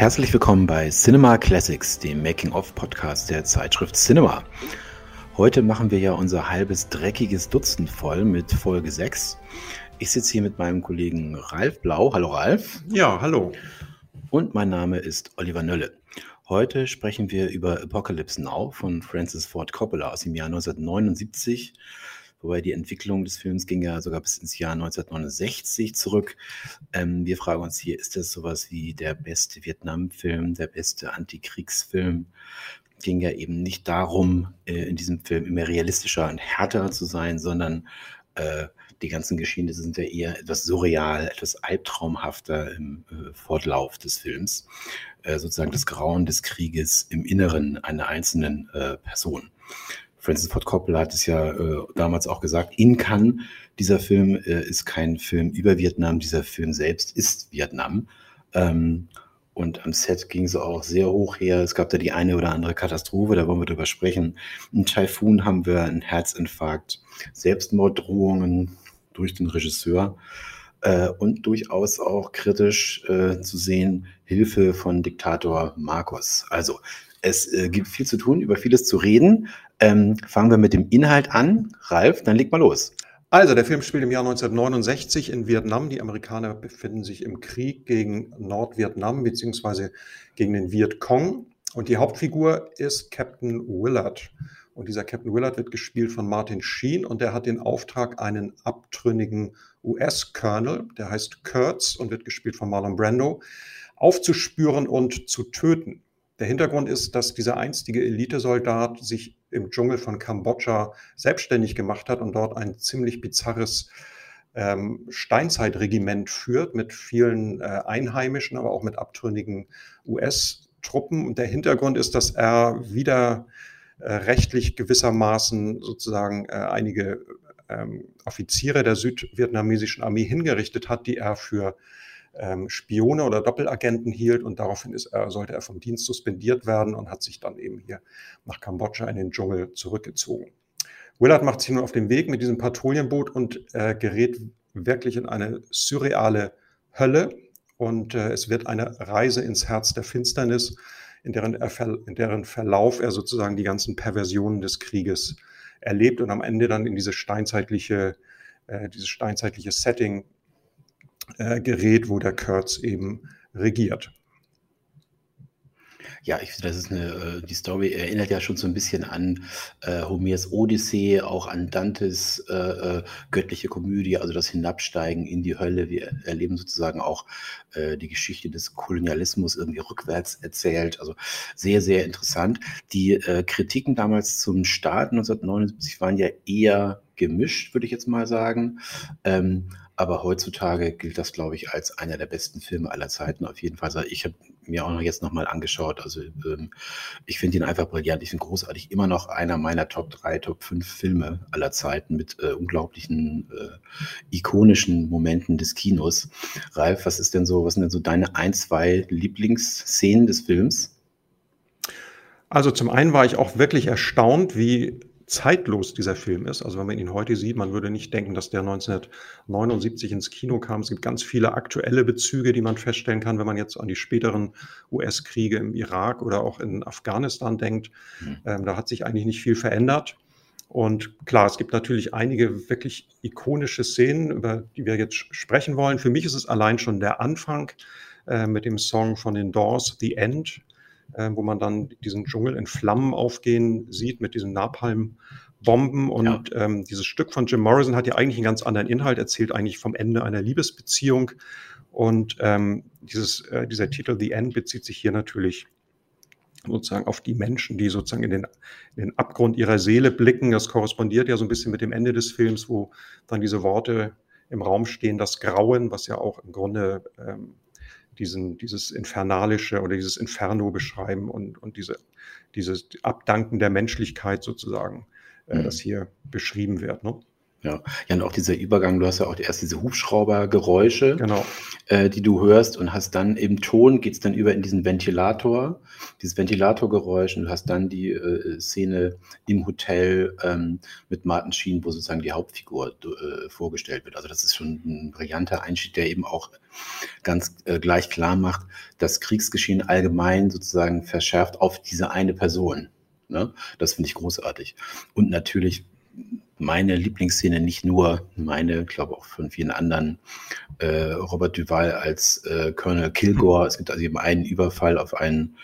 Herzlich willkommen bei Cinema Classics, dem Making-of-Podcast der Zeitschrift Cinema. Heute machen wir ja unser halbes dreckiges Dutzend voll mit Folge 6. Ich sitze hier mit meinem Kollegen Ralf Blau. Hallo Ralf. Ja, hallo. Und mein Name ist Oliver Nölle. Heute sprechen wir über Apocalypse Now von Francis Ford Coppola aus dem Jahr 1979 wobei die Entwicklung des Films ging ja sogar bis ins Jahr 1969 zurück. Ähm, wir fragen uns hier, ist das sowas wie der beste Vietnam-Film, der beste Antikriegsfilm? Ging ja eben nicht darum, äh, in diesem Film immer realistischer und härter zu sein, sondern äh, die ganzen Geschehnisse sind ja eher etwas surreal, etwas albtraumhafter im äh, Fortlauf des Films. Äh, sozusagen das Grauen des Krieges im Inneren einer einzelnen äh, Person. Francis Ford Coppola hat es ja äh, damals auch gesagt, in Cannes, dieser Film äh, ist kein Film über Vietnam, dieser Film selbst ist Vietnam. Ähm, und am Set ging es auch sehr hoch her. Es gab da die eine oder andere Katastrophe, da wollen wir drüber sprechen. Im Taifun haben wir einen Herzinfarkt, Selbstmorddrohungen durch den Regisseur äh, und durchaus auch kritisch äh, zu sehen Hilfe von Diktator Marcos. Also es äh, gibt viel zu tun, über vieles zu reden. Ähm, fangen wir mit dem Inhalt an. Ralf, dann leg mal los. Also, der Film spielt im Jahr 1969 in Vietnam. Die Amerikaner befinden sich im Krieg gegen Nordvietnam beziehungsweise gegen den Vietcong. Und die Hauptfigur ist Captain Willard. Und dieser Captain Willard wird gespielt von Martin Sheen und der hat den Auftrag, einen abtrünnigen US-Colonel, der heißt Kurtz und wird gespielt von Marlon Brando, aufzuspüren und zu töten. Der Hintergrund ist, dass dieser einstige Elitesoldat sich im Dschungel von Kambodscha selbstständig gemacht hat und dort ein ziemlich bizarres ähm, Steinzeitregiment führt mit vielen äh, Einheimischen, aber auch mit abtrünnigen US-Truppen. Und der Hintergrund ist, dass er wieder äh, rechtlich gewissermaßen sozusagen äh, einige ähm, Offiziere der südvietnamesischen Armee hingerichtet hat, die er für ähm, Spione oder Doppelagenten hielt und daraufhin ist er, sollte er vom Dienst suspendiert werden und hat sich dann eben hier nach Kambodscha in den Dschungel zurückgezogen. Willard macht sich nun auf den Weg mit diesem Patrouillenboot und äh, gerät wirklich in eine surreale Hölle und äh, es wird eine Reise ins Herz der Finsternis, in deren, in deren Verlauf er sozusagen die ganzen Perversionen des Krieges erlebt und am Ende dann in diese steinzeitliche, äh, dieses steinzeitliche Setting äh, gerät, wo der Kurtz eben regiert. Ja, ich finde, das ist eine, äh, die Story erinnert ja schon so ein bisschen an äh, Homers Odyssee, auch an Dantes äh, äh, göttliche Komödie, also das Hinabsteigen in die Hölle. Wir erleben sozusagen auch äh, die Geschichte des Kolonialismus irgendwie rückwärts erzählt. Also sehr, sehr interessant. Die äh, Kritiken damals zum Start 1979 waren ja eher gemischt, würde ich jetzt mal sagen. Ähm, aber heutzutage gilt das, glaube ich, als einer der besten Filme aller Zeiten. Auf jeden Fall. Ich habe mir auch noch jetzt nochmal angeschaut. Also ähm, ich finde ihn einfach brillant. Ich finde großartig. Immer noch einer meiner Top 3, Top 5 Filme aller Zeiten mit äh, unglaublichen, äh, ikonischen Momenten des Kinos. Ralf, was ist denn so, was sind denn so deine ein, zwei Lieblingsszenen des Films? Also zum einen war ich auch wirklich erstaunt, wie zeitlos dieser Film ist. Also wenn man ihn heute sieht, man würde nicht denken, dass der 1979 ins Kino kam. Es gibt ganz viele aktuelle Bezüge, die man feststellen kann, wenn man jetzt an die späteren US-Kriege im Irak oder auch in Afghanistan denkt. Mhm. Ähm, da hat sich eigentlich nicht viel verändert. Und klar, es gibt natürlich einige wirklich ikonische Szenen, über die wir jetzt sprechen wollen. Für mich ist es allein schon der Anfang äh, mit dem Song von den Doors, The End äh, wo man dann diesen Dschungel in Flammen aufgehen sieht mit diesen Napalm-Bomben. Und ja. ähm, dieses Stück von Jim Morrison hat ja eigentlich einen ganz anderen Inhalt, erzählt eigentlich vom Ende einer Liebesbeziehung. Und ähm, dieses, äh, dieser Titel The End bezieht sich hier natürlich sozusagen auf die Menschen, die sozusagen in den, in den Abgrund ihrer Seele blicken. Das korrespondiert ja so ein bisschen mit dem Ende des Films, wo dann diese Worte im Raum stehen, das Grauen, was ja auch im Grunde ähm, diesen, dieses Infernalische oder dieses Inferno beschreiben und, und diese, dieses Abdanken der Menschlichkeit sozusagen, äh, mhm. das hier beschrieben wird. Ne? Ja. ja, und auch dieser Übergang, du hast ja auch erst diese Hubschraubergeräusche, Genau. äh, die du hörst und hast dann im Ton geht's dann über in diesen Ventilator, dieses Ventilatorgeräusch und du hast dann die äh, Szene im Hotel ähm, mit Martin Sheen, wo sozusagen die Hauptfigur äh, vorgestellt wird. Also das ist schon ein brillanter Einstieg, der eben auch ganz äh, gleich klar macht, das Kriegsgeschehen allgemein sozusagen verschärft auf diese eine Person. Ne? Das finde ich großartig. Und natürlich meine Lieblingsszene, nicht nur meine, ich glaube auch von vielen anderen, äh, Robert Duval als äh, Colonel Kilgore. Es gibt also eben einen Überfall auf ein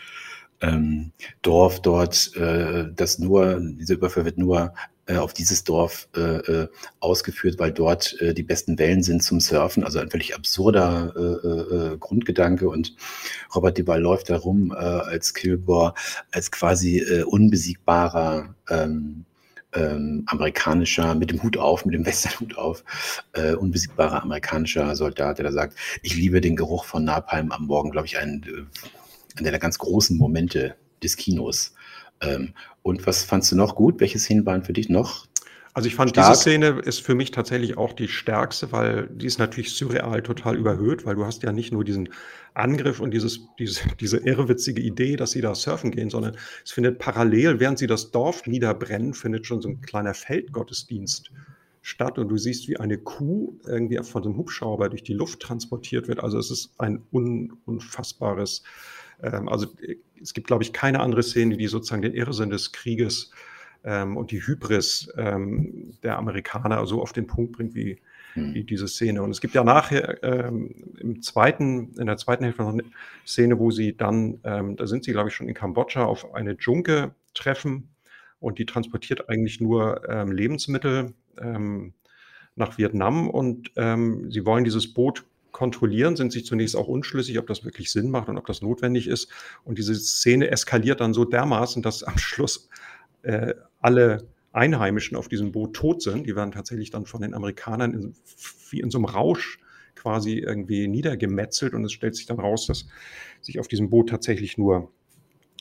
ähm, Dorf dort, äh, das nur, dieser Überfall wird nur äh, auf dieses Dorf äh, äh, ausgeführt, weil dort äh, die besten Wellen sind zum Surfen. Also ein völlig absurder äh, Grundgedanke. Und Robert Duval läuft da rum als Kilgore, als quasi unbesiegbarer ähm, ähm, amerikanischer, mit dem Hut auf, mit dem Westernhut auf, äh, unbesiegbarer amerikanischer Soldat, der da sagt, ich liebe den Geruch von Napalm am Morgen, glaube ich, ein, äh, einer der ganz großen Momente des Kinos. Ähm, und was fandst du noch gut? Welche Szenen waren für dich noch also ich fand, Stark. diese Szene ist für mich tatsächlich auch die stärkste, weil die ist natürlich surreal total überhöht, weil du hast ja nicht nur diesen Angriff und dieses, diese, diese irrwitzige Idee, dass sie da surfen gehen, sondern es findet parallel, während sie das Dorf niederbrennen, findet schon so ein kleiner Feldgottesdienst statt und du siehst, wie eine Kuh irgendwie von so einem Hubschrauber durch die Luft transportiert wird. Also es ist ein un, unfassbares, ähm, also es gibt, glaube ich, keine andere Szene, die sozusagen den Irrsinn des Krieges ähm, und die Hybris ähm, der Amerikaner so auf den Punkt bringt wie, hm. wie diese Szene. Und es gibt ja nachher ähm, im zweiten, in der zweiten Hälfte noch eine Szene, wo sie dann, ähm, da sind sie, glaube ich, schon in Kambodscha auf eine Dschunke treffen und die transportiert eigentlich nur ähm, Lebensmittel ähm, nach Vietnam und sie wollen dieses Boot kontrollieren, sind sich zunächst auch unschlüssig, ob das wirklich Sinn macht und ob das notwendig ist. Und diese Szene eskaliert dann so dermaßen, dass am Schluss äh, alle Einheimischen auf diesem Boot tot sind. Die werden tatsächlich dann von den Amerikanern in, wie in so einem Rausch quasi irgendwie niedergemetzelt und es stellt sich dann raus, dass sich auf diesem Boot tatsächlich nur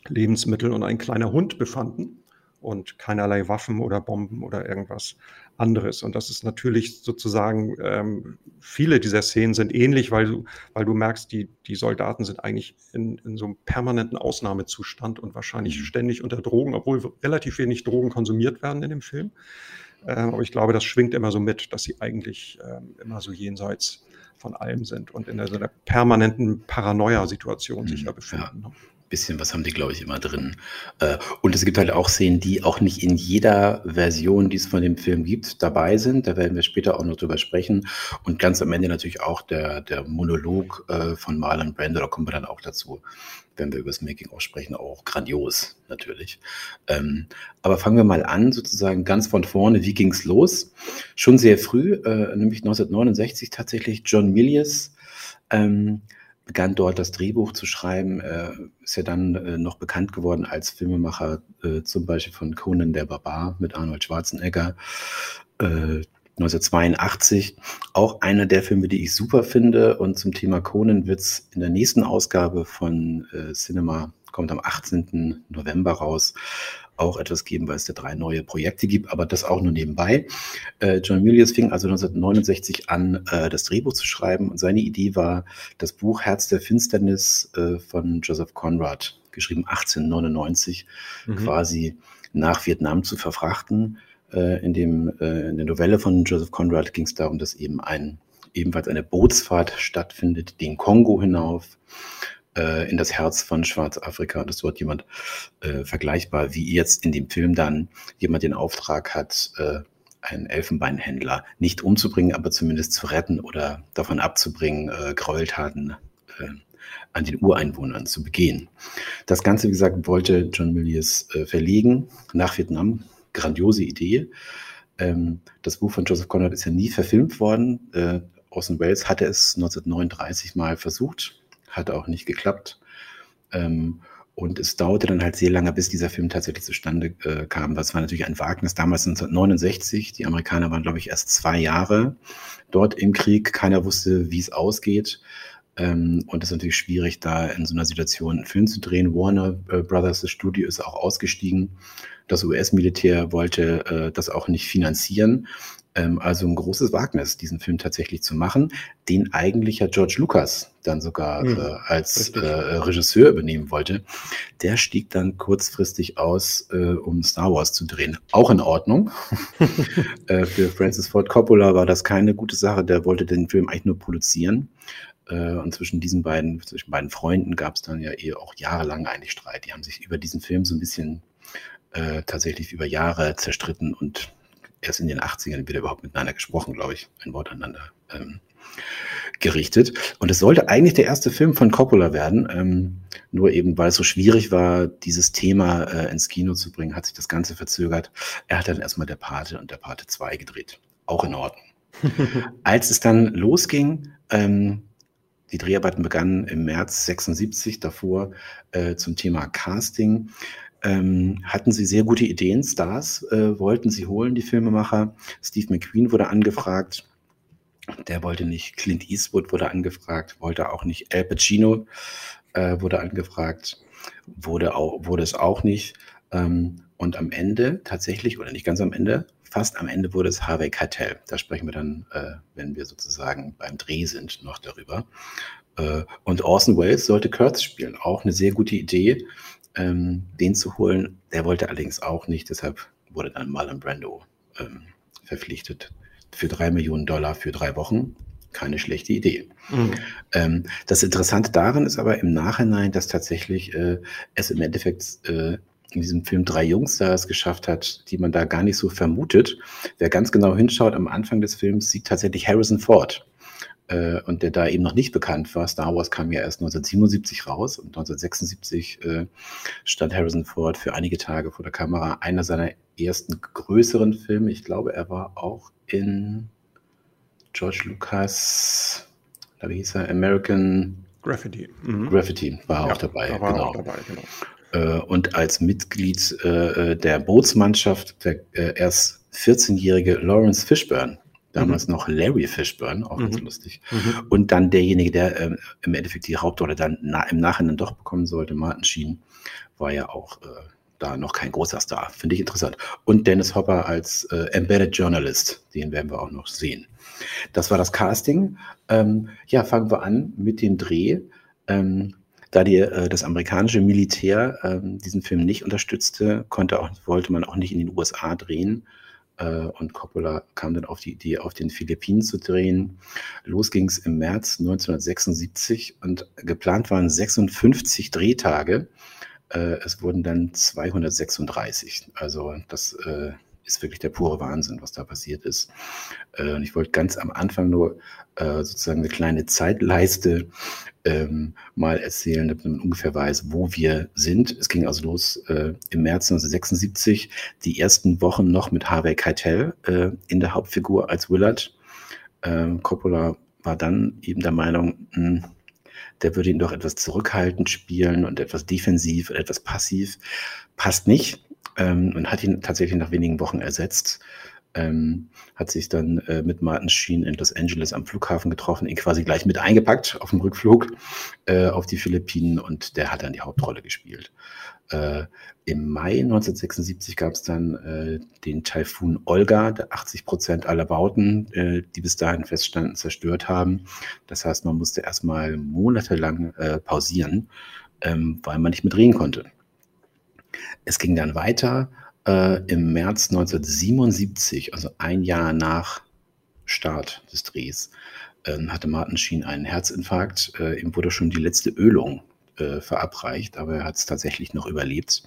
Lebensmittel und ein kleiner Hund befanden und keinerlei Waffen oder Bomben oder irgendwas anderes. Und das ist natürlich sozusagen, ähm, viele dieser Szenen sind ähnlich, weil du, weil du merkst, die, die Soldaten sind eigentlich in, in so einem permanenten Ausnahmezustand und wahrscheinlich mhm. ständig unter Drogen, obwohl relativ wenig Drogen konsumiert werden in dem Film. Ähm, aber ich glaube, das schwingt immer so mit, dass sie eigentlich ähm, immer so jenseits von allem sind und in so einer permanenten Paranoia-Situation mhm. sich ja befinden. Ja. Bisschen was haben die, glaube ich, immer drin. Äh, und es gibt halt auch Szenen, die auch nicht in jeder Version, die es von dem Film gibt, dabei sind. Da werden wir später auch noch drüber sprechen. Und ganz am Ende natürlich auch der, der Monolog äh, von Marlon Brando, da kommen wir dann auch dazu, wenn wir über das Making auch sprechen, auch grandios natürlich. Ähm, aber fangen wir mal an, sozusagen ganz von vorne. Wie ging es los? Schon sehr früh, äh, nämlich 1969 tatsächlich John Milius. Begann dort das Drehbuch zu schreiben, äh, ist ja dann äh, noch bekannt geworden als Filmemacher, äh, zum Beispiel von Conan der Barbar mit Arnold Schwarzenegger. 1982, äh, auch einer der Filme, die ich super finde. Und zum Thema Conan wird es in der nächsten Ausgabe von äh, Cinema, kommt am 18. November raus, auch etwas geben, weil es da drei neue Projekte gibt, aber das auch nur nebenbei. Äh, John Milius fing also 1969 an, äh, das Drehbuch zu schreiben und seine Idee war, das Buch Herz der Finsternis äh, von Joseph Conrad, geschrieben 1899, mhm. quasi nach Vietnam zu verfrachten. Äh, in, dem, äh, in der Novelle von Joseph Conrad ging es darum, dass eben ein ebenfalls eine Bootsfahrt stattfindet, den Kongo hinauf äh, in das Herz von Schwarzafrika, dass dort jemand äh, vergleichbar wie jetzt in dem Film dann jemand den Auftrag hat, äh, einen Elfenbeinhändler nicht umzubringen, aber zumindest zu retten oder davon abzubringen, äh, Gräueltaten äh, an den Ureinwohnern zu begehen. Das Ganze, wie gesagt, wollte John Milius äh, verlegen nach Vietnam. Grandiose Idee. Ähm, das Buch von Joseph Conrad ist ja nie verfilmt worden. Äh, Orson Welles hatte es 1939 mal versucht, hat auch nicht geklappt. Ähm, und es dauerte dann halt sehr lange, bis dieser Film tatsächlich zustande äh, kam. Das war natürlich ein Wagnis. Damals 1969. Die Amerikaner waren, glaube ich, erst zwei Jahre dort im Krieg. Keiner wusste, wie es ausgeht. Ähm, und es ist natürlich schwierig, da in so einer Situation einen Film zu drehen. Warner äh, Brothers, das Studio, ist auch ausgestiegen. Das US-Militär wollte äh, das auch nicht finanzieren. Ähm, also ein großes Wagnis, diesen Film tatsächlich zu machen, den eigentlich ja George Lucas dann sogar mhm, äh, als äh, Regisseur übernehmen wollte. Der stieg dann kurzfristig aus, äh, um Star Wars zu drehen. Auch in Ordnung. Äh, für Francis Ford Coppola war das keine gute Sache. Der wollte den Film eigentlich nur produzieren. Äh, und zwischen diesen beiden, zwischen beiden Freunden gab es dann ja eh auch jahrelang eigentlich Streit. Die haben sich über diesen Film so ein bisschen äh, tatsächlich über Jahre zerstritten und erst in den 80ern wieder überhaupt miteinander gesprochen, glaube ich, ein Wort aneinander ähm, gerichtet. Und es sollte eigentlich der erste Film von Coppola werden, ähm, nur eben weil es so schwierig war, dieses Thema äh, ins Kino zu bringen, hat sich das Ganze verzögert. Er hat dann erstmal der Pate und der Pate 2 gedreht. Auch in Ordnung. Als es dann losging, ähm, die Dreharbeiten begannen im März 76 davor äh, zum Thema Casting. Ähm, hatten sie sehr gute Ideen, Stars äh, wollten sie holen, die Filmemacher. Steve McQueen wurde angefragt. Der wollte nicht. Clint Eastwood wurde angefragt, wollte auch nicht. Al Pacino äh, wurde angefragt, wurde, auch, wurde es auch nicht. Ähm, und am Ende tatsächlich, oder nicht ganz am Ende, fast am Ende wurde es Harvey Keitel. Da sprechen wir dann, äh, wenn wir sozusagen beim Dreh sind, noch darüber. Äh, und Orson Welles sollte Kurtz spielen. Auch eine sehr gute Idee, ähm, den zu holen. Der wollte allerdings auch nicht, deshalb wurde dann Marlon Brando ähm, verpflichtet. Für drei Millionen Dollar für drei Wochen. Keine schlechte Idee. Mhm. Ähm, das Interessante daran ist aber im Nachhinein, dass tatsächlich äh, es im Endeffekt äh, in diesem Film drei Jungs da es geschafft hat, die man da gar nicht so vermutet. Wer ganz genau hinschaut, am Anfang des Films sieht tatsächlich Harrison Ford. Äh, und der da eben noch nicht bekannt war. Star Wars kam ja erst 1977 raus und 1976 äh, stand Harrison Ford für einige Tage vor der Kamera. Einer seiner ersten größeren Filme. Ich glaube, er war auch in George Lucas, wie hieß er, American Graffiti. Mhm. Graffiti war ja, auch dabei. War genau. Auch dabei genau. Äh, und als Mitglied äh, äh, der Bootsmannschaft der erst 14-jährige Lawrence Fishburne, damals mhm. noch Larry Fishburne, auch mhm. ganz lustig. Mhm. Und dann derjenige, der äh, im Endeffekt die Hauptrolle dann na, im Nachhinein doch bekommen sollte, Martin Sheen, war ja auch äh, da noch kein großer Star. Finde ich interessant. Und Dennis Hopper als äh, Embedded Journalist, den werden wir auch noch sehen. Das war das Casting. Ähm, ja, fangen wir an mit dem Dreh. Ähm, da die, äh, das amerikanische Militär äh, diesen Film nicht unterstützte, konnte auch, wollte man auch nicht in den USA drehen. Äh, und Coppola kam dann auf die Idee, auf den Philippinen zu drehen. Los ging es im März 1976 und geplant waren 56 Drehtage. Äh, es wurden dann 236. Also das äh, ist wirklich der pure Wahnsinn, was da passiert ist. Äh, und ich wollte ganz am Anfang nur äh, sozusagen eine kleine Zeitleiste ähm, mal erzählen, damit man ungefähr weiß, wo wir sind. Es ging also los äh, im März 1976, die ersten Wochen noch mit Harvey Keitel äh, in der Hauptfigur als Willard. Ähm, Coppola war dann eben der Meinung, mh, hm, der würde ihn doch etwas zurückhaltend spielen und etwas defensiv etwas passiv. Passt nicht ähm, und hat ihn tatsächlich nach wenigen Wochen ersetzt. Ähm, hat sich dann äh, mit Martin Sheen in Los Angeles am Flughafen getroffen, ihn quasi gleich mit eingepackt auf dem Rückflug äh, auf die Philippinen und der hat dann die Hauptrolle gespielt. Äh, Im Mai 1976 gab es dann äh, den Taifun Olga, der 80 Prozent aller Bauten, äh, die bis dahin feststanden, zerstört haben. Das heißt, man musste erstmal monatelang äh, pausieren, ähm, weil man nicht mehr drehen konnte. Es ging dann weiter äh, im März 1977, also ein Jahr nach Start des Drehs, äh, hatte Martin Sheen einen Herzinfarkt. Äh, ihm wurde schon die letzte Ölung äh, verabreicht, aber er hat es tatsächlich noch überlebt.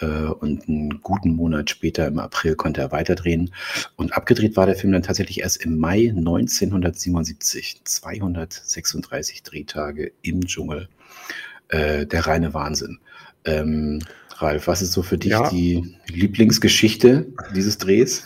Äh, und einen guten Monat später, im April, konnte er weiterdrehen. Und abgedreht war der Film dann tatsächlich erst im Mai 1977. 236 Drehtage im Dschungel. Äh, der reine Wahnsinn. Ähm, Ralf, was ist so für dich ja. die Lieblingsgeschichte dieses Drehs?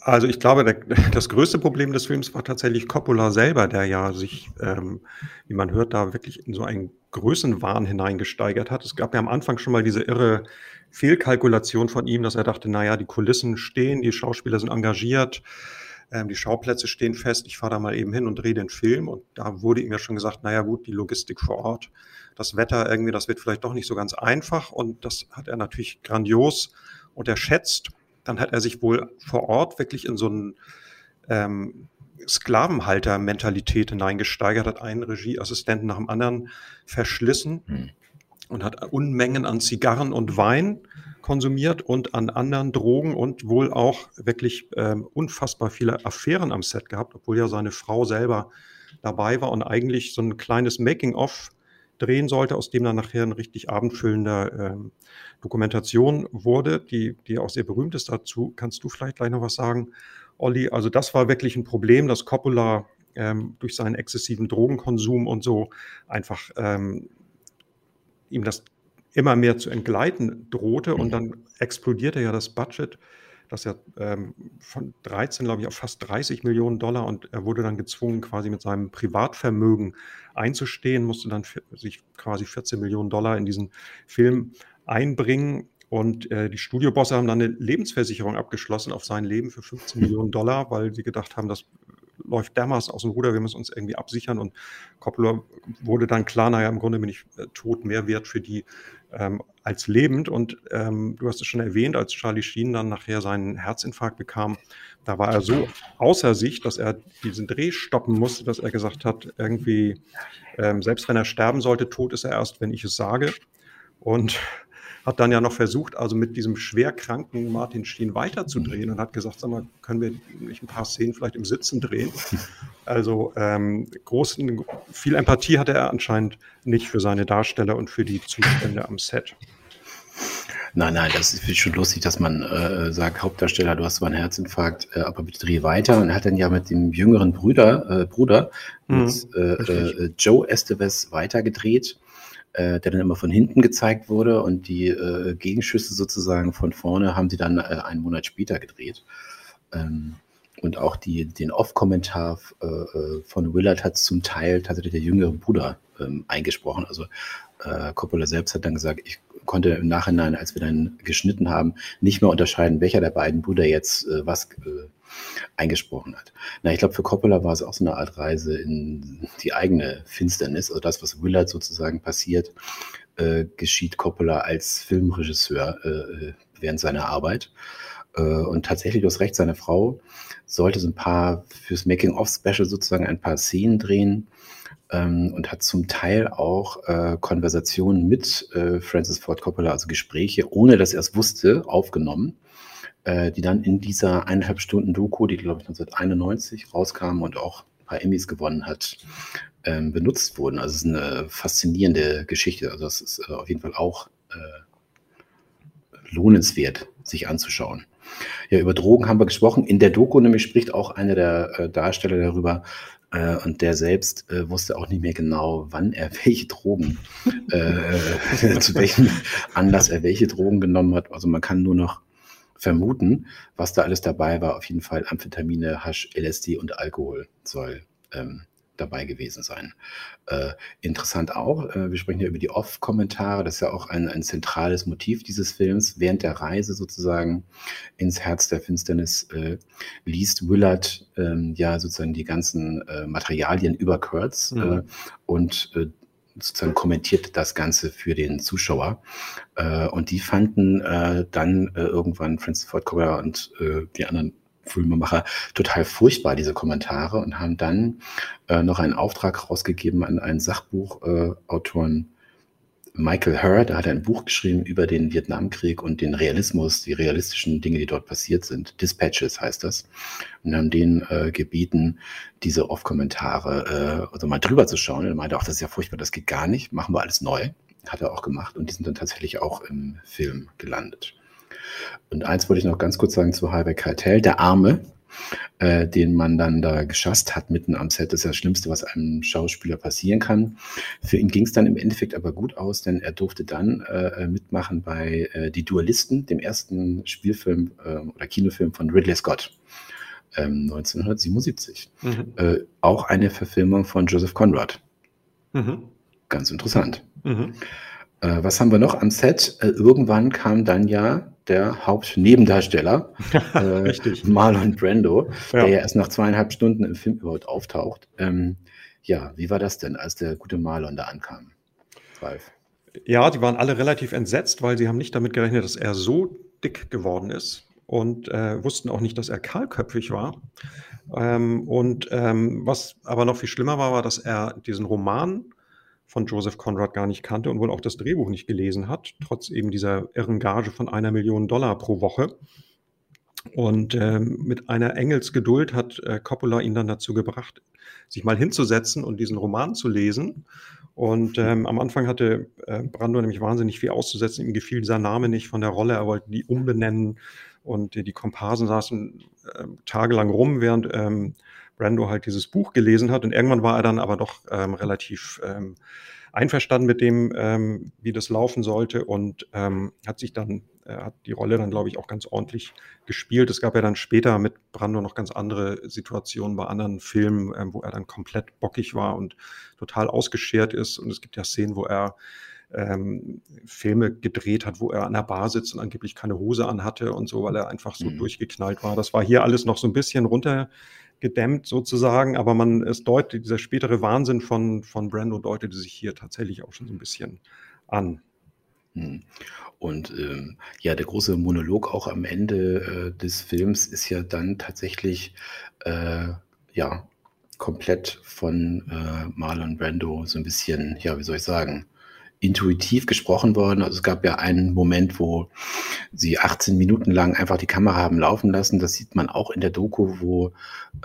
Also ich glaube, der, das größte Problem des Films war tatsächlich Coppola selber, der ja sich, ähm, wie man hört, da wirklich in so einen Größenwahn hineingesteigert hat. Es gab ja am Anfang schon mal diese irre Fehlkalkulation von ihm, dass er dachte, naja, die Kulissen stehen, die Schauspieler sind engagiert, ähm, die Schauplätze stehen fest, ich fahre da mal eben hin und drehe den Film. Und da wurde ihm ja schon gesagt, naja gut, die Logistik vor Ort das Wetter irgendwie, das wird vielleicht doch nicht so ganz einfach. Und das hat er natürlich grandios unterschätzt. dann hat er sich wohl vor Ort wirklich in so einen ähm, Sklavenhalter-Mentalität hineingesteigert, hat einen Regieassistenten nach dem anderen verschlissen hm. und hat Unmengen an Zigarren und Wein konsumiert und an anderen Drogen und wohl auch wirklich ähm, unfassbar viele Affären am Set gehabt, obwohl ja seine Frau selber dabei war und eigentlich so ein kleines Making-of drehen sollte, aus dem dann nachher ein richtig abendfüllender ähm, Dokumentation wurde, die, die auch sehr berühmt ist. Dazu kannst du vielleicht gleich noch was sagen, Olli. Also das war wirklich ein Problem, dass Coppola ähm, durch seinen exzessiven Drogenkonsum und so einfach ähm, ihm das immer mehr zu entgleiten drohte und dann explodierte ja das Budget, das ja ähm, von 13, glaube ich, auf fast 30 Millionen Dollar und er wurde dann gezwungen, quasi mit seinem Privatvermögen einzustehen, musste dann sich quasi 14 Millionen Dollar in diesen Film einbringen. Und äh, die Studiobosse haben dann eine Lebensversicherung abgeschlossen auf sein Leben für 15 Millionen Dollar, weil sie gedacht haben, das läuft dermaßen aus dem Ruder, wir müssen uns irgendwie absichern. Und Coppola wurde dann klar, naja, im Grunde bin ich äh, tot mehr wert für die ähm, als lebend. Und ähm, du hast es schon erwähnt, als Charlie Sheen dann nachher seinen Herzinfarkt bekam, da war er so außer sich, dass er diesen Dreh stoppen musste, dass er gesagt hat, irgendwie, ähm, selbst wenn er sterben sollte, tot ist er erst, wenn ich es sage. Und hat dann ja noch versucht, also mit diesem schwerkranken Martin Steen weiterzudrehen und hat gesagt, sag mal, können wir nicht ein paar Szenen vielleicht im Sitzen drehen? Also ähm, großen, viel Empathie hatte er anscheinend nicht für seine Darsteller und für die Zustände am Set. Nein, nein, das ist schon lustig, dass man äh, sagt, Hauptdarsteller, du hast zwar einen Herzinfarkt, äh, aber bitte dreh weiter. Und er hat dann ja mit dem jüngeren Bruder, äh, Bruder mhm, mit äh, äh, Joe Esteves weitergedreht äh, der dann immer von hinten gezeigt wurde und die äh, Gegenschüsse sozusagen von vorne haben sie dann äh, einen Monat später gedreht. Ähm, und auch die, den Off-Kommentar äh, äh, von Willard hat zum Teil tatsächlich der jüngere Bruder ähm, eingesprochen. Also äh, Coppola selbst hat dann gesagt, ich konnte im Nachhinein, als wir dann geschnitten haben, nicht mehr unterscheiden, welcher der beiden Brüder jetzt was eingesprochen hat. Na, ich glaube, für Coppola war es auch so eine Art Reise in die eigene Finsternis, also das, was Willard sozusagen passiert, äh, geschieht Coppola als Filmregisseur äh, während seiner Arbeit. Äh, und tatsächlich, du hast recht, seine Frau sollte so ein paar fürs Making-of-Special sozusagen ein paar Szenen drehen ähm, und hat zum Teil auch äh, Konversationen mit äh, Francis Ford Coppola, also Gespräche, ohne dass er es wusste, aufgenommen die dann in dieser eineinhalb Stunden Doku, die glaube ich 1991 rauskam und auch ein paar Emmys gewonnen hat, ähm, benutzt wurden. Also es ist eine faszinierende Geschichte. Also es ist äh, auf jeden Fall auch äh, lohnenswert, sich anzuschauen. Ja, über Drogen haben wir gesprochen. In der Doku nämlich spricht auch einer der äh, Darsteller darüber, äh, und der selbst äh, wusste auch nicht mehr genau, wann er welche Drogen, äh, zu welchem Anlass er welche Drogen genommen hat. Also man kann nur noch vermuten, was da alles dabei war. Auf jeden Fall Amphetamine, Hasch, LSD und Alkohol soll ähm, dabei gewesen sein. Äh, interessant auch, äh, wir sprechen ja über die Off-Kommentare, das ist ja auch ein, ein zentrales Motiv dieses Films. Während der Reise sozusagen ins Herz der Finsternis äh, liest Willard ähm, ja sozusagen die ganzen äh, Materialien über Kurtz mhm. und äh, sozusagen kommentiert das Ganze für den Zuschauer. Äh, und die fanden äh, dann äh, irgendwann Francis Ford Coppola und äh, die anderen Filmemacher total furchtbar, diese Kommentare, und haben dann äh, noch einen Auftrag rausgegeben an einen Sachbuchautoren Michael Hurd, da hat er ein Buch geschrieben über den Vietnamkrieg und den Realismus, die realistischen Dinge, die dort passiert sind. Dispatches heißt das. Und haben denen äh, gebeten, diese Off-Kommentare äh, also mal drüber zu schauen. er meinte auch, das ist ja furchtbar, das geht gar nicht, machen wir alles neu. Hat er auch gemacht und die sind dann tatsächlich auch im Film gelandet. Und eins wollte ich noch ganz kurz sagen zu Harvey Keitel, der Arme, äh, den man dann da geschasst hat mitten am Set. Das ist das Schlimmste, was einem Schauspieler passieren kann. Für ihn ging es dann im Endeffekt aber gut aus, denn er durfte dann äh, mitmachen bei äh, Die Dualisten, dem ersten Spielfilm äh, oder Kinofilm von Ridley Scott. 1977. Ähm, mhm. Äh, auch eine Verfilmung von Joseph Conrad. Mhm. Ganz interessant. Mhm. Äh, was haben wir noch am Set? irgendwann kam dann ja der Hauptnebendarsteller, äh, Marlon Brando, ja. der ja erst nach zweieinhalb Stunden im Film überhaupt auftaucht. Ähm, ja, wie war das denn, als der gute Marlon da ankam? Ralf. Ja, die waren alle relativ entsetzt, weil sie haben nicht damit gerechnet, dass er so dick geworden ist. und äh, wussten auch nicht, dass er kahlköpfig war. Ähm, und ähm, was aber noch viel schlimmer war, war, dass er diesen Roman von Joseph Conrad gar nicht kannte und wohl auch das Drehbuch nicht gelesen hat, trotz eben dieser irren Gage von einer Million Dollar pro Woche. Und ähm, mit einer Engelsgeduld hat äh, Coppola ihn dann dazu gebracht, sich mal hinzusetzen und diesen Roman zu lesen. Und ähm, am Anfang hatte äh, Brando nämlich wahnsinnig viel auszusetzen. Ihm gefiel dieser Name nicht von der Rolle. Er wollte die umbenennen. Und äh, die Komparsen saßen äh, tagelang rum, während ähm, Brando halt dieses Buch gelesen hat. Und irgendwann war er dann aber doch ähm, relativ ähm, einverstanden mit dem, ähm, wie das laufen sollte und ähm, hat sich dann, äh, hat die Rolle dann, glaube ich, auch ganz ordentlich gespielt. Es gab ja dann später mit Brando noch ganz andere Situationen bei anderen Filmen, ähm, wo er dann komplett bockig war und total ausgeschert ist. Und es gibt ja Szenen, wo er ähm, Filme gedreht hat, wo er an der Bar sitzt und angeblich keine Hose anhatte und so, weil er einfach so mhm. durchgeknallt war. Das war hier alles noch so ein bisschen runter gedämmt sozusagen, aber man, es deutet, dieser spätere Wahnsinn von, von Brando deutete sich hier tatsächlich auch schon so ein bisschen an. Hm. Und ähm, ja, der große Monolog auch am Ende äh, des Films ist ja dann tatsächlich äh, ja komplett von äh, Marlon Brando so ein bisschen, ja, wie soll ich sagen, intuitiv gesprochen worden. Also es gab ja einen Moment, wo sie 18 Minuten lang einfach die Kamera haben laufen lassen. Das sieht man auch in der Doku, wo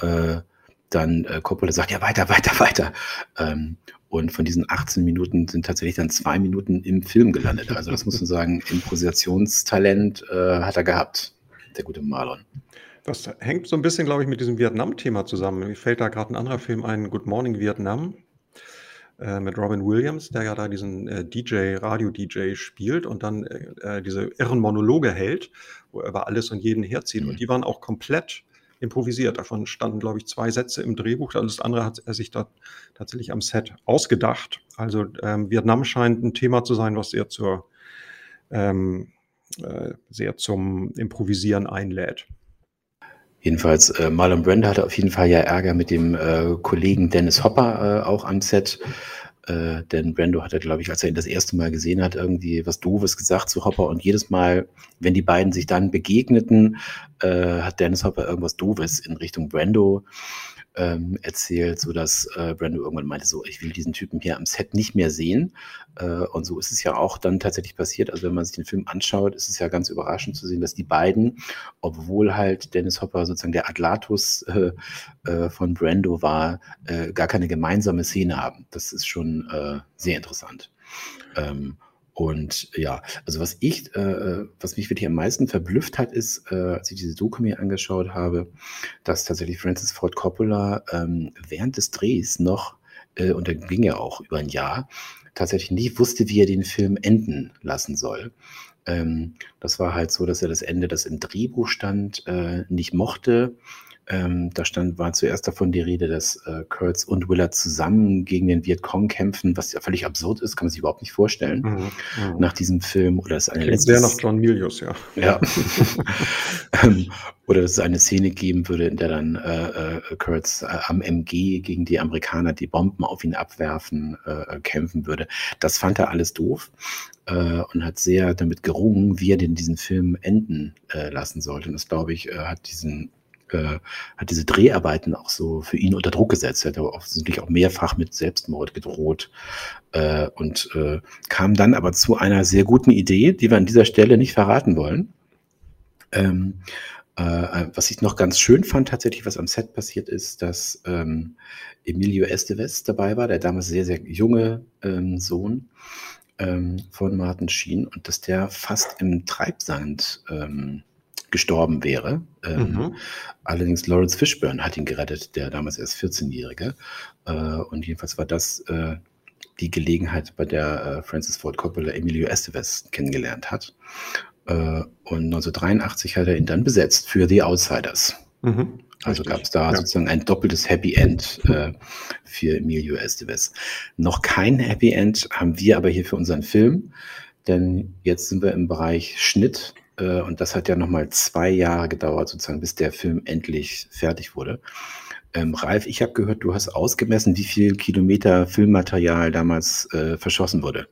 äh, dann äh, Coppola sagt, ja, weiter, weiter, weiter. Ähm, und von diesen 18 Minuten sind tatsächlich dann zwei Minuten im Film gelandet. Also das muss man sagen, Improvisationstalent äh, hat er gehabt, der gute Marlon. Das hängt so ein bisschen, glaube ich, mit diesem Vietnam-Thema zusammen. Mir fällt da gerade ein anderer Film ein, Good Morning Vietnam, äh, mit Robin Williams, der ja da diesen äh, DJ, Radio-DJ spielt und dann äh, äh, diese irren Monologe hält, wo er über alles und jeden herzieht. Mhm. Und die waren auch komplett improvisiert. Davon standen, glaube ich, zwei Sätze im Drehbuch. Alles andere hat er sich da tatsächlich am Set ausgedacht. Also ähm, Vietnam scheint ein Thema zu sein, was sehr zur ähm, äh, sehr zum Improvisieren einlädt. Jedenfalls, äh, Marlon Brando hatte auf jeden Fall ja Ärger mit dem äh, Kollegen Dennis Hopper äh, auch am Set. Äh, denn Brando hat er, glaube ich, als er ihn das erste Mal gesehen hat, irgendwie was Doofes gesagt zu Hopper. Und jedes Mal, wenn die beiden sich dann begegneten, äh, hat Dennis Hopper irgendwas Doofes in Richtung Brando ähm, erzählt, so dass äh, Brando irgendwann meinte, so, ich will diesen Typen hier am Set nicht mehr sehen. Äh, und so ist es ja auch dann tatsächlich passiert. Also wenn man sich den Film anschaut, ist es ja ganz überraschend zu sehen, dass die beiden, obwohl halt Dennis Hopper sozusagen der Atlatus äh, äh, von Brando war, äh, gar keine gemeinsame Szene haben. Das ist schon äh, sehr interessant. Ähm, und ja, also was ich, äh, was mich wirklich am meisten verblüfft hat, ist, äh, als ich diese Doku mir angeschaut habe, dass tatsächlich Francis Ford Coppola ähm, während des Drehs noch, äh, und da ging ja auch über ein Jahr, tatsächlich nicht wusste, wie er den Film enden lassen soll. Ähm, das war halt so, dass er das Ende, das im Drehbuch stand, äh, nicht mochte ähm, da stand, war zuerst davon die Rede, dass äh, Kurtz und Willard zusammen gegen den Vietcong kämpfen, was ja völlig absurd ist, kann man sich überhaupt nicht vorstellen. Mhm, mh. Nach diesem Film oder es eine Klingt letzte. Sehr nach John Milius, ja. Ja. Ähm, oder dass es eine Szene geben würde, in der dann äh, äh, Kurtz äh, am MG gegen die Amerikaner, die Bomben auf ihn abwerfen, äh, kämpfen würde. Das fand er alles doof äh, und hat sehr damit gerungen, wie er denn diesen Film enden äh, lassen sollte. Und das, glaube ich, äh, hat diesen äh, hat diese Dreharbeiten auch so für ihn unter Druck gesetzt. Er hat offensichtlich auch mehrfach mit Selbstmord gedroht äh, und äh, kam dann aber zu einer sehr guten Idee, die wir an dieser Stelle nicht verraten wollen. Ähm, äh, was ich noch ganz schön fand, tatsächlich, was am Set passiert ist, dass ähm, Emilio Estevez dabei war, der damals sehr, sehr junge ähm, Sohn ähm, von Martin Sheen und dass der fast im Treibsand gestorben wäre. Ähm, mhm. Allerdings Lawrence Fishburne hat ihn gerettet, der damals erst 14-Jährige. Äh, und jedenfalls war das äh, die Gelegenheit, bei der äh, Francis Ford Coppola Emilio Estevez kennengelernt hat. Äh, und 1983 hat er ihn dann besetzt für The Outsiders. Mhm. Also gab es da ja. sozusagen ein doppeltes Happy End äh, für Emilio Estevez. Noch kein Happy End haben wir aber hier für unseren Film, denn jetzt sind wir im Bereich Schnitt äh, und das hat ja nochmal zwei Jahre gedauert, sozusagen, bis der Film endlich fertig wurde. Ähm, Ralf, ich habe gehört, du hast ausgemessen, wie viel Kilometer Filmmaterial damals äh, verschossen wurde.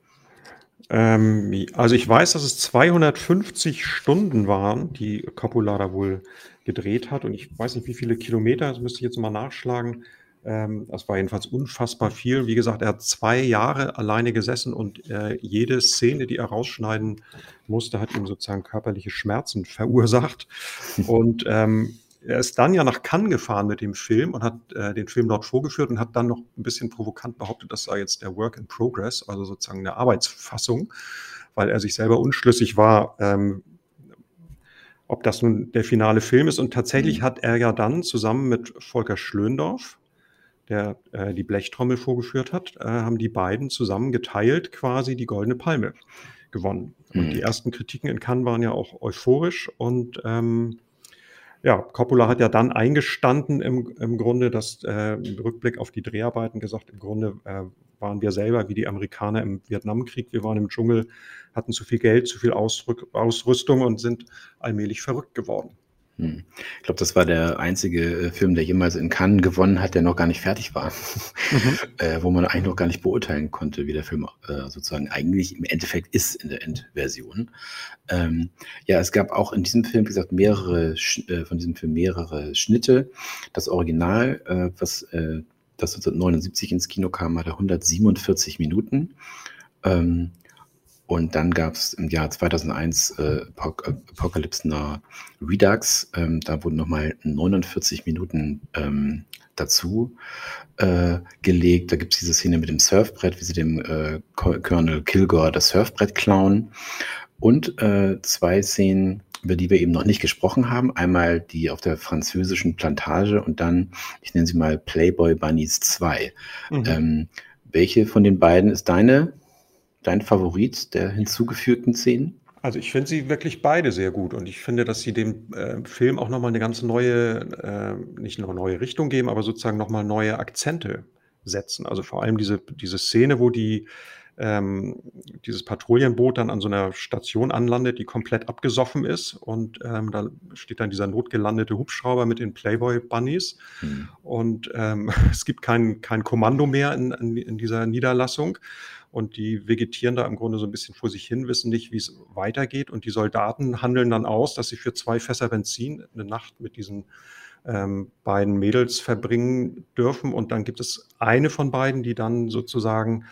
Ähm, also ich weiß, dass es 250 Stunden waren, die Coppola da wohl gedreht hat. Und ich weiß nicht, wie viele Kilometer, das müsste ich jetzt mal nachschlagen. Ähm, das war jedenfalls unfassbar viel. Wie gesagt, er hat zwei Jahre alleine gesessen und äh, jede Szene, die er rausschneiden musste, hat ihm sozusagen körperliche Schmerzen verursacht. Und ähm, er ist dann ja nach Cannes gefahren mit dem Film und hat äh, den Film dort vorgeführt und hat dann noch ein bisschen provokant behauptet, das sei jetzt der Work in Progress, also sozusagen eine Arbeitsfassung, weil er sich selber unschlüssig war, ähm, ob das nun der finale Film ist. Und tatsächlich mhm. hat er ja dann zusammen mit Volker Schlöndorff, der äh, die Blechtrommel vorgeführt hat, äh, haben die beiden zusammen geteilt quasi die Goldene Palme gewonnen. Und mhm. die ersten Kritiken in Cannes waren ja auch euphorisch und ähm, ja, Coppola hat ja dann eingestanden im, im Grunde, dass äh, im Rückblick auf die Dreharbeiten gesagt, im Grunde äh, waren wir selber wie die Amerikaner im Vietnamkrieg. Wir waren im Dschungel, hatten zu viel Geld, zu viel Ausrück Ausrüstung und sind allmählich verrückt geworden. Hm. Ich glaube, das war der einzige äh, Film, der jemals in Cannes gewonnen hat, der noch gar nicht fertig war. Mhm. äh, wo man eigentlich noch gar nicht beurteilen konnte, wie der Film äh, sozusagen eigentlich im Endeffekt ist in der Endversion. Ähm, ja, es gab auch in diesem Film, wie gesagt, mehrere, äh, von diesem Film mehrere Schnitte. Das Original, äh, was äh, das 1979 ins Kino kam, hatte 147 Minuten. Ähm, und dann gab es im Jahr 2001 äh, Apocalypse Now Redux. Ähm, da wurden nochmal 49 Minuten ähm, dazu äh, gelegt. Da gibt es diese Szene mit dem Surfbrett, wie sie dem äh, Colonel Kilgore das Surfbrett klauen. Und äh, zwei Szenen, über die wir eben noch nicht gesprochen haben. Einmal die auf der französischen Plantage und dann, ich nenne sie mal Playboy Bunnies 2. Mhm. Ähm, welche von den beiden ist deine dein Favorit der hinzugefügten Szenen? Also ich finde sie wirklich beide sehr gut und ich finde, dass sie dem äh, Film auch nochmal eine ganz neue, äh, nicht nur neue Richtung geben, aber sozusagen nochmal neue Akzente setzen. Also vor allem diese, diese Szene, wo die ähm, dieses Patrouillenboot dann an so einer Station anlandet, die komplett abgesoffen ist. Und ähm, da steht dann dieser notgelandete Hubschrauber mit den Playboy Bunnies. Mhm. Und ähm, es gibt kein, kein Kommando mehr in, in, in dieser Niederlassung und die vegetieren da im Grunde so ein bisschen vor sich hin, wissen nicht, wie es weitergeht. Und die Soldaten handeln dann aus, dass sie für zwei Fässer Benzin eine Nacht mit diesen ähm, beiden Mädels verbringen dürfen. Und dann gibt es eine von beiden, die dann sozusagen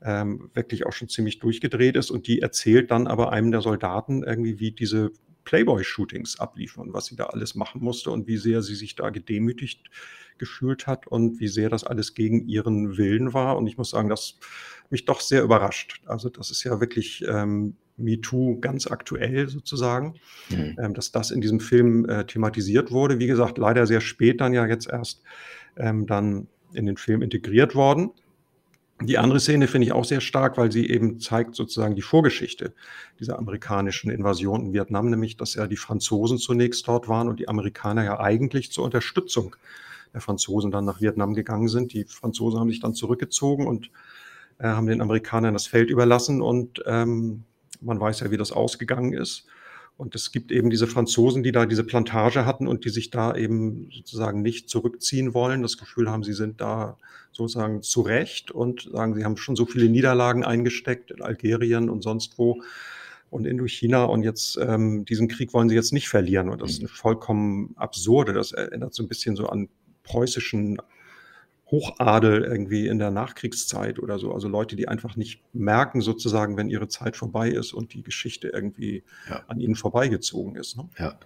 ähm, wirklich auch schon ziemlich durchgedreht ist. Und die erzählt dann aber einem der Soldaten irgendwie, wie diese Playboy-Shootings abliefern, was sie da alles machen musste und wie sehr sie sich da gedemütigt gefühlt hat und wie sehr das alles gegen ihren Willen war. Und ich muss sagen, das mich doch sehr überrascht. Also das ist ja wirklich ähm, MeToo ganz aktuell sozusagen, mhm. ähm, dass das in diesem Film äh, thematisiert wurde. Wie gesagt, leider sehr spät dann ja jetzt erst ähm, dann in den Film integriert worden. Die andere Szene finde ich auch sehr stark, weil sie eben zeigt sozusagen die Vorgeschichte dieser amerikanischen Invasion in Vietnam, nämlich dass ja die Franzosen zunächst dort waren und die Amerikaner ja eigentlich zur Unterstützung der Franzosen dann nach Vietnam gegangen sind. Die Franzosen haben sich dann zurückgezogen und äh, haben den Amerikanern das Feld überlassen und ähm, man weiß ja, wie das ausgegangen ist. Und es gibt eben diese Franzosen, die da diese Plantage hatten und die sich da eben sozusagen nicht zurückziehen wollen. Das Gefühl haben, sie sind da sozusagen zurecht und sagen, sie haben schon so viele Niederlagen eingesteckt in Algerien und sonst wo und Indochina und jetzt ähm, diesen Krieg wollen sie jetzt nicht verlieren. Und das ist eine vollkommen absurde. Das erinnert so ein bisschen so an preußischen Hochadel irgendwie in der Nachkriegszeit oder so. Also Leute, die einfach nicht merken, sozusagen, wenn ihre Zeit vorbei ist und die Geschichte irgendwie ja. an ihnen vorbeigezogen ist. Ne? Ja,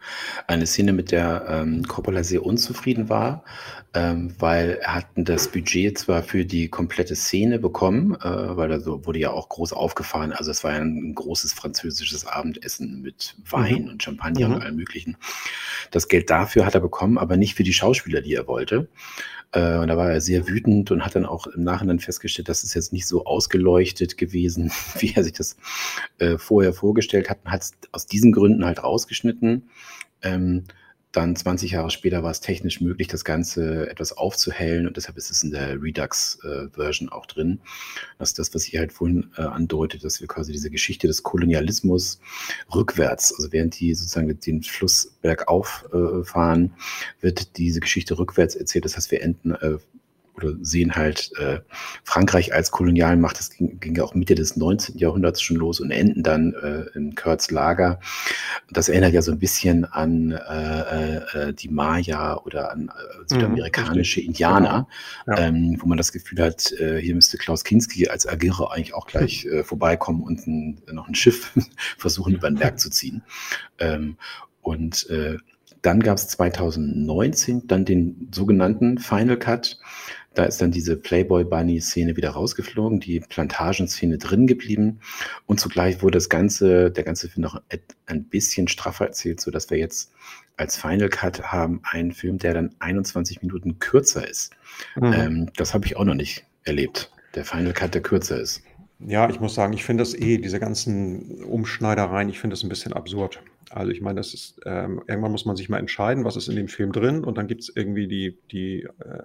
eine Szene, mit der ähm, Coppola sehr unzufrieden war, ähm, weil er hatten das Budget zwar für die komplette Szene bekommen, äh, weil da so wurde ja auch groß aufgefahren. Also es war ja ein großes französisches Abendessen mit Wein mhm. und Champagner mhm. und allem Möglichen. Das Geld dafür hat er bekommen, aber nicht für die Schauspieler, die er wollte. Äh, und da war er sehr wütend und hat dann auch im Nachhinein festgestellt, dass es jetzt nicht so ausgeleuchtet gewesen, wie er sich das äh, vorher vorgestellt hat. Und hat es aus diesen Gründen halt rausgeschnitten. Ähm, dann 20 Jahre später war es technisch möglich, das Ganze etwas aufzuhellen und deshalb ist es in der Redux-Version äh, auch drin. Das ist das, was ich halt vorhin äh, andeutet, dass wir quasi diese Geschichte des Kolonialismus rückwärts, also während die sozusagen den Fluss bergauf äh, fahren, wird diese Geschichte rückwärts erzählt. Das heißt, wir enden äh, oder sehen halt äh, Frankreich als Kolonialmacht. Das ging, ging ja auch Mitte des 19. Jahrhunderts schon los und enden dann äh, in Kurt's Lager. Das erinnert ja so ein bisschen an äh, äh, die Maya oder an äh, südamerikanische mhm, Indianer, genau. ja. ähm, wo man das Gefühl hat, äh, hier müsste Klaus Kinski als Agere eigentlich auch gleich äh, vorbeikommen und ein, noch ein Schiff versuchen über den Berg zu ziehen. Ähm, und äh, dann gab es 2019 dann den sogenannten Final Cut. Da ist dann diese Playboy Bunny Szene wieder rausgeflogen, die Plantagenszene drin geblieben und zugleich wurde das ganze, der ganze Film noch ein bisschen straffer erzählt, so dass wir jetzt als Final Cut haben einen Film, der dann 21 Minuten kürzer ist. Mhm. Ähm, das habe ich auch noch nicht erlebt. Der Final Cut, der kürzer ist. Ja, ich muss sagen, ich finde das eh, diese ganzen Umschneidereien, ich finde das ein bisschen absurd. Also ich meine, das ist, ähm, irgendwann muss man sich mal entscheiden, was ist in dem Film drin und dann gibt es irgendwie die, die äh,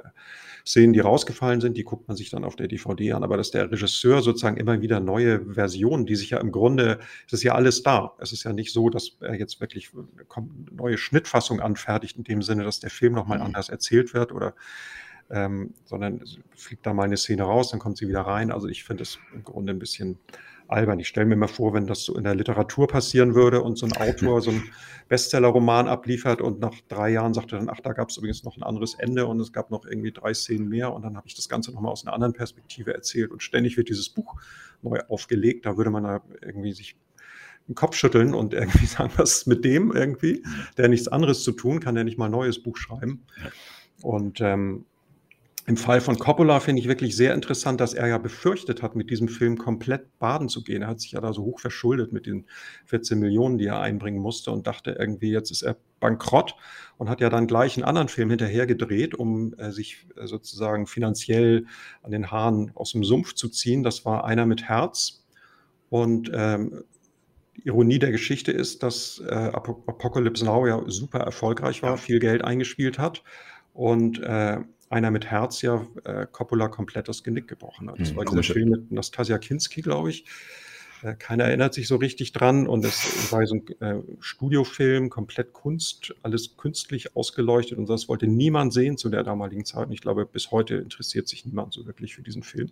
Szenen, die rausgefallen sind, die guckt man sich dann auf der DVD an. Aber dass der Regisseur sozusagen immer wieder neue Versionen, die sich ja im Grunde, es ist ja alles da. Es ist ja nicht so, dass er jetzt wirklich neue Schnittfassungen anfertigt, in dem Sinne, dass der Film nochmal mhm. anders erzählt wird oder ähm, sondern fliegt da mal eine Szene raus, dann kommt sie wieder rein. Also ich finde es im Grunde ein bisschen albern. Ich stelle mir mal vor, wenn das so in der Literatur passieren würde und so ein Autor so einen Bestseller-Roman abliefert und nach drei Jahren sagt er dann, ach, da gab es übrigens noch ein anderes Ende und es gab noch irgendwie drei Szenen mehr und dann habe ich das Ganze nochmal aus einer anderen Perspektive erzählt und ständig wird dieses Buch neu aufgelegt. Da würde man da irgendwie sich den Kopf schütteln und irgendwie sagen, was ist mit dem irgendwie, der nichts anderes zu tun, kann der nicht mal ein neues Buch schreiben. Und ähm, im Fall von Coppola finde ich wirklich sehr interessant, dass er ja befürchtet hat, mit diesem Film komplett baden zu gehen. Er hat sich ja da so hoch verschuldet mit den 14 Millionen, die er einbringen musste und dachte irgendwie, jetzt ist er bankrott und hat ja dann gleich einen anderen Film hinterher gedreht, um äh, sich äh, sozusagen finanziell an den Haaren aus dem Sumpf zu ziehen. Das war einer mit Herz. Und ähm, Ironie der Geschichte ist, dass äh, Apocalypse Now ja super erfolgreich war, viel Geld eingespielt hat. Und äh, einer mit Herz ja äh, Coppola komplett das Genick gebrochen hat. Das hm, war dieser Film mit Nastasia Kinski, glaube ich. Äh, keiner erinnert sich so richtig dran und es war so ein äh, Studiofilm, komplett Kunst, alles künstlich ausgeleuchtet und das wollte niemand sehen zu der damaligen Zeit. Und ich glaube, bis heute interessiert sich niemand so wirklich für diesen Film.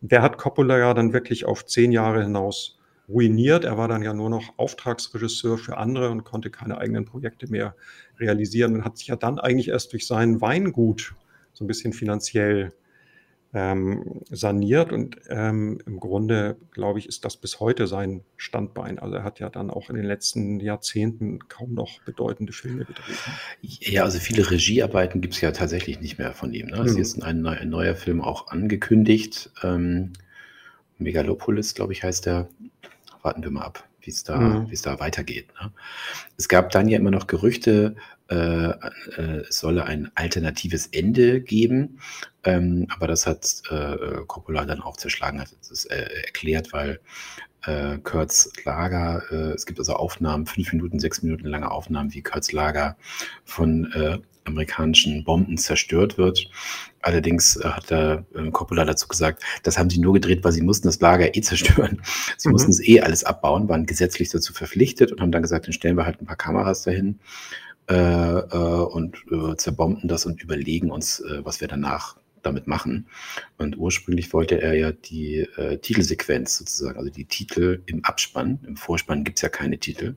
Der hat Coppola ja dann wirklich auf zehn Jahre hinaus ruiniert. Er war dann ja nur noch Auftragsregisseur für andere und konnte keine eigenen Projekte mehr realisieren und hat sich ja dann eigentlich erst durch sein Weingut so ein bisschen finanziell ähm, saniert und ähm, im Grunde, glaube ich, ist das bis heute sein Standbein. Also er hat ja dann auch in den letzten Jahrzehnten kaum noch bedeutende Filme gedreht. Ja, also viele Regiearbeiten gibt es ja tatsächlich nicht mehr von ihm. Ne? Es mhm. ist ein, ein, neuer Film auch angekündigt. Ähm, Megalopolis, glaube ich, heißt der. Warten wir mal ab, wie es da, mhm. es da weitergeht. Ne? Es gab dann ja immer noch Gerüchte, äh, äh, es solle ein alternatives Ende geben. Ähm, aber das hat äh, Coppola dann auch zerschlagen, hat es äh, erklärt, weil äh, Kurt's Lager, äh, es gibt also Aufnahmen, fünf Minuten, sechs Minuten lange Aufnahmen, wie Kurt's Lager von amerikanischen Bomben zerstört wird. Allerdings äh, hat der äh, Coppola dazu gesagt, das haben sie nur gedreht, weil sie mussten das Lager eh zerstören. Sie mhm. mussten es eh alles abbauen, waren gesetzlich dazu verpflichtet und haben dann gesagt, dann stellen wir halt ein paar Kameras dahin äh, äh, und äh, zerbomben das und überlegen uns, was wir danach damit machen. Und ursprünglich wollte er ja die Titelsequenz sozusagen, also die Titel im Abspann. Im Vorspann gibt es ja keine Titel,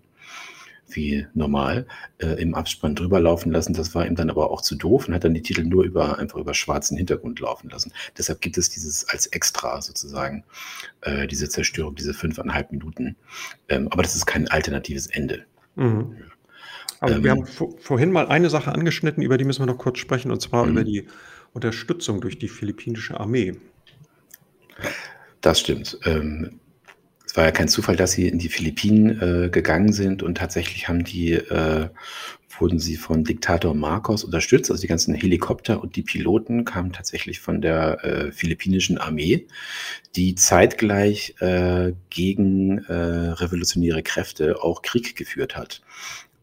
wie normal, äh, im Abspann drüber laufen lassen. Das war ihm dann aber auch zu doof und hat dann die Titel nur über einfach über schwarzen Hintergrund laufen lassen. Deshalb gibt es dieses als Extra sozusagen, äh, diese Zerstörung, diese fünfeinhalb Minuten. Ähm, aber das ist kein alternatives Ende. Mhm. Aber ähm, wir haben vorhin mal eine Sache angeschnitten, über die müssen wir noch kurz sprechen, und zwar über mhm. die Unterstützung durch die philippinische Armee. Das stimmt. Ähm, war ja kein Zufall, dass sie in die Philippinen äh, gegangen sind und tatsächlich haben die, äh, wurden sie von Diktator Marcos unterstützt. Also die ganzen Helikopter und die Piloten kamen tatsächlich von der äh, philippinischen Armee, die zeitgleich äh, gegen äh, revolutionäre Kräfte auch Krieg geführt hat.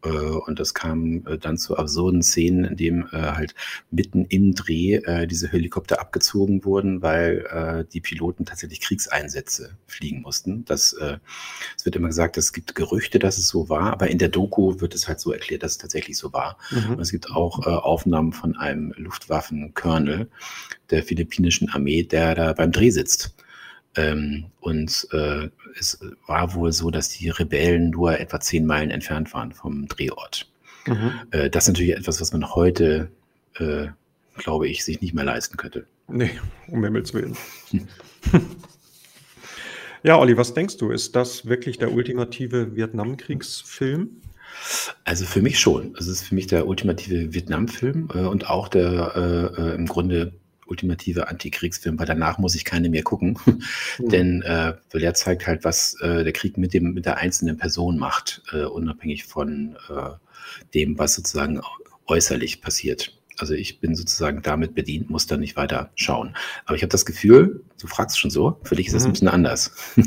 Äh, und das kam äh, dann zu absurden Szenen, in dem äh, halt mitten im Dreh diese Helikopter abgezogen wurden, weil die Piloten tatsächlich Kriegseinsätze fliegen mussten. Das, es wird immer gesagt, es gibt Gerüchte, dass es so war, aber in der Doku wird es halt so erklärt, dass es tatsächlich so war. Mhm. Und es gibt auch Aufnahmen von einem Luftwaffenkörnel der philippinischen Armee, der da beim Dreh sitzt. Ähm, und äh, es war wohl so, dass die Rebellen nur etwa zehn Meilen entfernt waren vom Drehort. Mhm. Äh, das ist natürlich etwas, was man heute, äh, glaube ich, sich nicht mehr leisten könnte. Nee, um Himmels Willen. ja, Olli, was denkst du? Ist das wirklich der ultimative Vietnamkriegsfilm? Also für mich schon. Es ist für mich der ultimative Vietnamfilm äh, und auch der äh, äh im Grunde ultimative Antikriegsfilm, weil danach muss ich keine mehr gucken. Mhm. Denn äh, weil der zeigt halt, was äh, der Krieg mit dem mit der einzelnen Person macht, äh, unabhängig von äh, dem, was sozusagen äußerlich passiert. Also ich bin sozusagen damit bedient, muss da nicht weiter schauen. Aber ich habe das Gefühl, du fragst schon so, für dich ist das mhm. ein bisschen anders.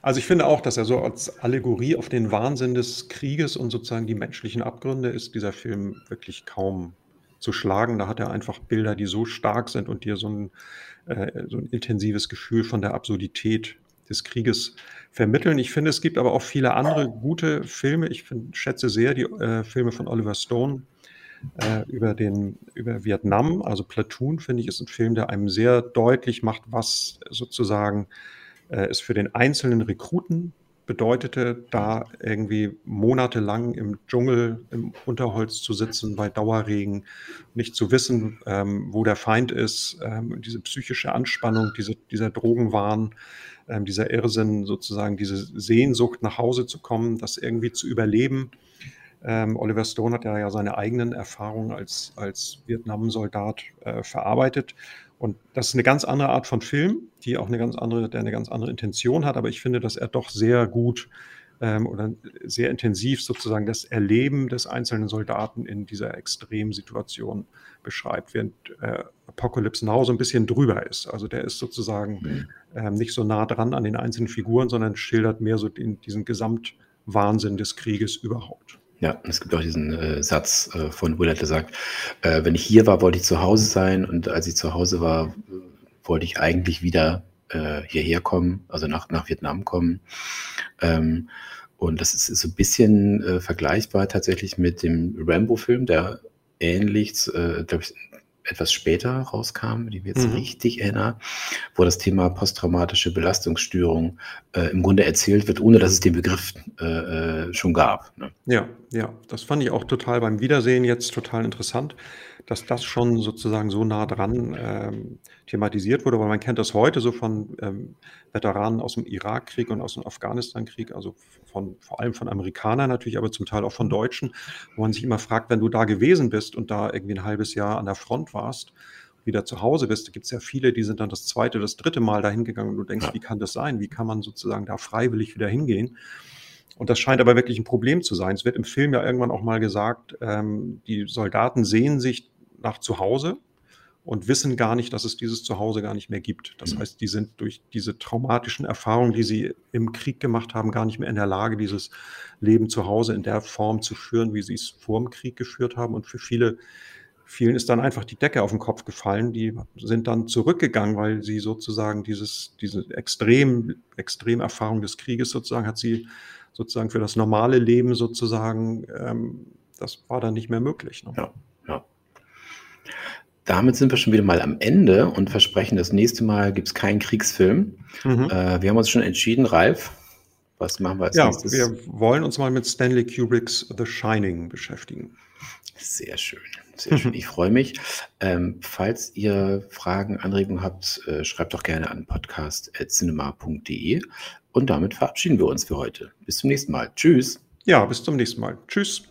Also ich finde auch, dass er so als Allegorie auf den Wahnsinn des Krieges und sozusagen die menschlichen Abgründe ist dieser Film wirklich kaum zu schlagen. Da hat er einfach Bilder, die so stark sind und dir so ein, äh, so ein intensives Gefühl von der Absurdität des Krieges vermitteln. Ich finde, es gibt aber auch viele andere gute Filme. Ich find, schätze sehr die äh, Filme von Oliver Stone äh, über, den, über Vietnam. Also Platoon, finde ich, ist ein Film, der einem sehr deutlich macht, was sozusagen äh, es für den einzelnen Rekruten bedeutete, da irgendwie monatelang im Dschungel, im Unterholz zu sitzen, bei Dauerregen, nicht zu wissen, ähm, wo der Feind ist, ähm, diese psychische Anspannung, diese, dieser Drogenwahn, ähm, dieser Irrsinn, sozusagen diese Sehnsucht nach Hause zu kommen, das irgendwie zu überleben. Ähm, Oliver Stone hat ja, ja seine eigenen Erfahrungen als, als Vietnam-Soldat äh, verarbeitet. Und das ist eine ganz andere Art von Film, die auch eine ganz andere, der eine ganz andere Intention hat. Aber ich finde, dass er doch sehr gut ähm, oder sehr intensiv sozusagen das Erleben des einzelnen Soldaten in dieser Extremsituation beschreibt, während äh, Apocalypse Now so ein bisschen drüber ist. Also der ist sozusagen mhm. ähm, nicht so nah dran an den einzelnen Figuren, sondern schildert mehr so den, diesen Gesamtwahnsinn des Krieges überhaupt. Ja, es gibt auch diesen äh, Satz äh, von Willard, der sagt, äh, wenn ich hier war, wollte ich zu Hause sein und als ich zu Hause war, wollte ich eigentlich wieder äh, hierher kommen, also nach, nach Vietnam kommen. Ähm, und das ist, ist so ein bisschen äh, vergleichbar tatsächlich mit dem Rambo-Film, der ähnlich, äh, glaube ich, etwas später rauskam, die wir jetzt mhm. richtig erinnern, wo das Thema posttraumatische Belastungsstörung äh, im Grunde erzählt wird, ohne dass es den Begriff äh, äh, schon gab. Ne? Ja, ja, das fand ich auch total beim Wiedersehen jetzt total interessant, dass das schon sozusagen so nah dran ähm, thematisiert wurde, weil man kennt das heute so von ähm, Veteranen aus dem Irakkrieg und aus dem Afghanistankrieg, also von, vor allem von Amerikanern natürlich, aber zum Teil auch von Deutschen, wo man sich immer fragt, wenn du da gewesen bist und da irgendwie ein halbes Jahr an der Front warst, wieder zu Hause bist, da gibt es ja viele, die sind dann das zweite, das dritte Mal dahin gegangen und du denkst, wie kann das sein? Wie kann man sozusagen da freiwillig wieder hingehen? Und das scheint aber wirklich ein Problem zu sein. Es wird im Film ja irgendwann auch mal gesagt, ähm, die Soldaten sehen sich nach zu Hause und wissen gar nicht, dass es dieses Zuhause gar nicht mehr gibt. Das mhm. heißt, die sind durch diese traumatischen Erfahrungen, die sie im Krieg gemacht haben, gar nicht mehr in der Lage, dieses Leben zu Hause in der Form zu führen, wie sie es vor dem Krieg geführt haben. Und für viele, vielen ist dann einfach die Decke auf den Kopf gefallen. Die sind dann zurückgegangen, weil sie sozusagen dieses, diese extrem, Extremerfahrung des Krieges sozusagen hat sie sozusagen für das normale Leben sozusagen, ähm, das war dann nicht mehr möglich. Ne? Ja. Damit sind wir schon wieder mal am Ende und versprechen, das nächste Mal gibt es keinen Kriegsfilm. Mhm. Äh, wir haben uns schon entschieden, Ralf. Was machen wir als ja, nächstes? Wir wollen uns mal mit Stanley Kubricks The Shining beschäftigen. Sehr schön, sehr schön. Ich freue mich. Ähm, falls ihr Fragen, Anregungen habt, äh, schreibt doch gerne an podcast.cinema.de. Und damit verabschieden wir uns für heute. Bis zum nächsten Mal. Tschüss. Ja, bis zum nächsten Mal. Tschüss.